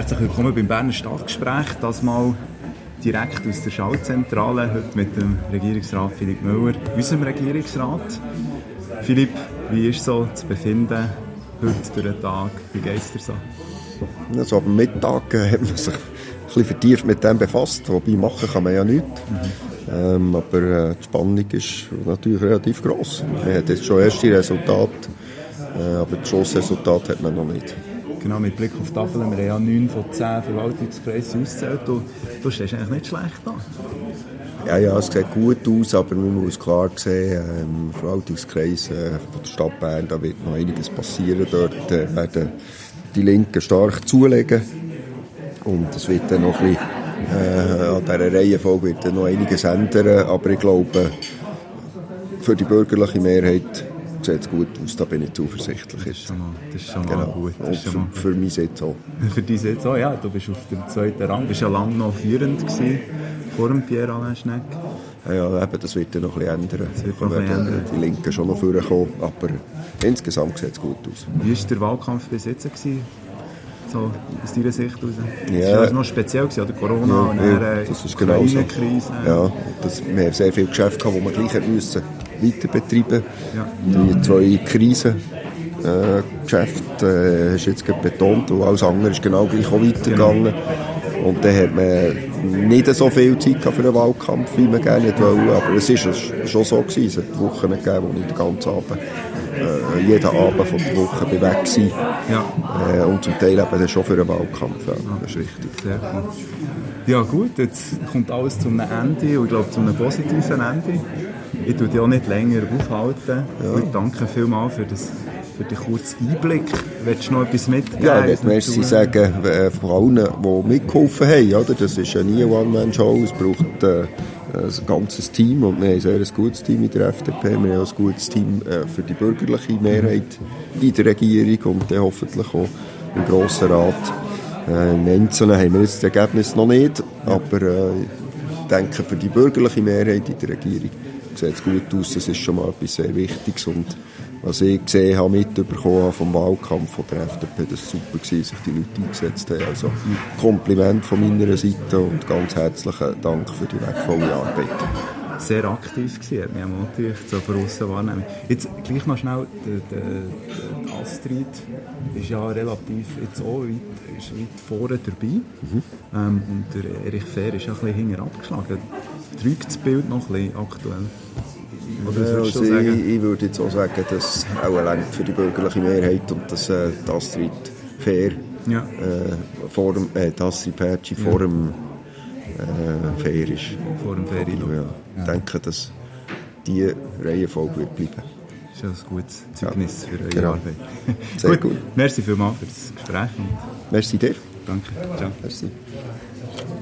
herzlich willkommen beim Berner Stadtgespräch. Das mal direkt aus der Schaltzentrale, heute mit dem Regierungsrat Philipp Müller, unserem Regierungsrat. Philipp, wie ist so zu befinden heute durch den Tag? Wie geht es dir so? Also am Mittag äh, hat man sich ein bisschen vertieft mit dem befasst, wobei machen kann man ja nichts. Mhm. Ähm, aber äh, die Spannung ist natürlich relativ gross. Man hat jetzt schon erste Resultate, äh, aber das Schlussresultat hat man noch nicht. Genau, mit Blick auf die Tafel haben wir ja 9 von 10 Verwaltungskreisen ausgezählt. Du, du stehst eigentlich nicht schlecht da. Ja, ja, es sieht gut aus, aber man muss klar sehen, im Verwaltungskreis äh, von der Stadt Bern, da wird noch einiges passieren. Dort äh, werden die Linken stark zulegen und es wird dann noch ein bisschen, äh, an dieser Reihenfolge wird noch einiges ändern, aber ich glaube, für die bürgerliche Mehrheit sieht gut aus, da bin ich zuversichtlich. Das ist schon mal, das ist schon genau. mal gut. Und für, für mich Sitz auch. Für dich Sitz auch, ja. Du bist auf dem zweiten Rang. Du bist ja lange noch führend gewesen, vor dem Pierre-Alain Schneck. Ja, ja, eben, das wird dann noch ein bisschen ändern. Das wird noch ändern. Die Linken schon noch vorkommen, aber insgesamt sieht es gut aus. Wie war der Wahlkampf bis jetzt? Gewesen? So aus deiner Sicht heraus? Ja. Das war noch speziell, gewesen, oder? Corona Ja, und ja, dann äh, das ist genau so. Krise. Ja, das, wir haben sehr viele Geschäfte gehabt, die wir gleich müssen weiter betreiben Ja. Die zwei Krisen. Äh, Geschäfte äh, hast du jetzt gerade betont und alles andere ist genau gleich auch weitergegangen. Und dann hat man nicht so viel Zeit für einen Wahlkampf, wie man gerne wollen. Aber es ist schon so gewesen. Es hat Wochen gegeben, wo ich den ganzen Abend, äh, jeden Abend von der Woche bin weg war. Ja. Äh, und zum Teil eben schon für einen Wahlkampf. Ja, das ist richtig. Sehr gut. Ja gut, jetzt kommt alles zu einem Ende und ich glaube zu einem positiven Ende. Ich tue dich auch nicht länger aufhalten. Ich danke vielmals für, das, für den kurzen Einblick. Willst du noch etwas mitgeben? Ja, ich möchte merci sagen äh, von allen, die mitgeholfen haben. Oder? Das ist ja nie eine One-Man-Show. Es braucht äh, ein ganzes Team und wir haben ein sehr gutes Team in der FDP. Wir haben auch ein gutes Team äh, für die bürgerliche Mehrheit in der Regierung und dann hoffentlich auch im Grossen Rat. Äh, Im Einzelnen haben wir jetzt das Ergebnis noch nicht, aber äh, ich denke, für die bürgerliche Mehrheit in der Regierung sieht es gut aus. Das ist schon mal etwas sehr Wichtiges und was ich gesehen habe, mitbekommen habe vom Wahlkampf von der FDP, das super, gewesen, sich die Leute eingesetzt haben. Also Kompliment von meiner Seite und ganz herzlichen Dank für die wertvolle Arbeit. Sehr aktiv gewesen, hat mich auch motiviert, so von aussen wahrnehmen. Jetzt gleich noch schnell, der, der, der Astrid ist ja relativ jetzt auch weit, ist weit vorne dabei. Ähm, und der Erich Fehr ist ja ein bisschen hinten abgeschlagen. Trügt das Bild noch ein bisschen aktuell? Ja, also ich, ich würde jetzt auch sagen, dass auch lenkt für die bürgerliche Mehrheit und dass äh, die Astrid Fair Ja. äh, vor dem, äh, vor dem äh, Fair ist. Vor dem Ferienloch. Ja. Ich denke, dass die Reihenfolge wird bleiben. Das ist ja ein gutes Zeugnis für eure genau. Arbeit. Sehr gut. Merci vielmals für das Gespräch und Merci dir. danke. Ciao. Merci.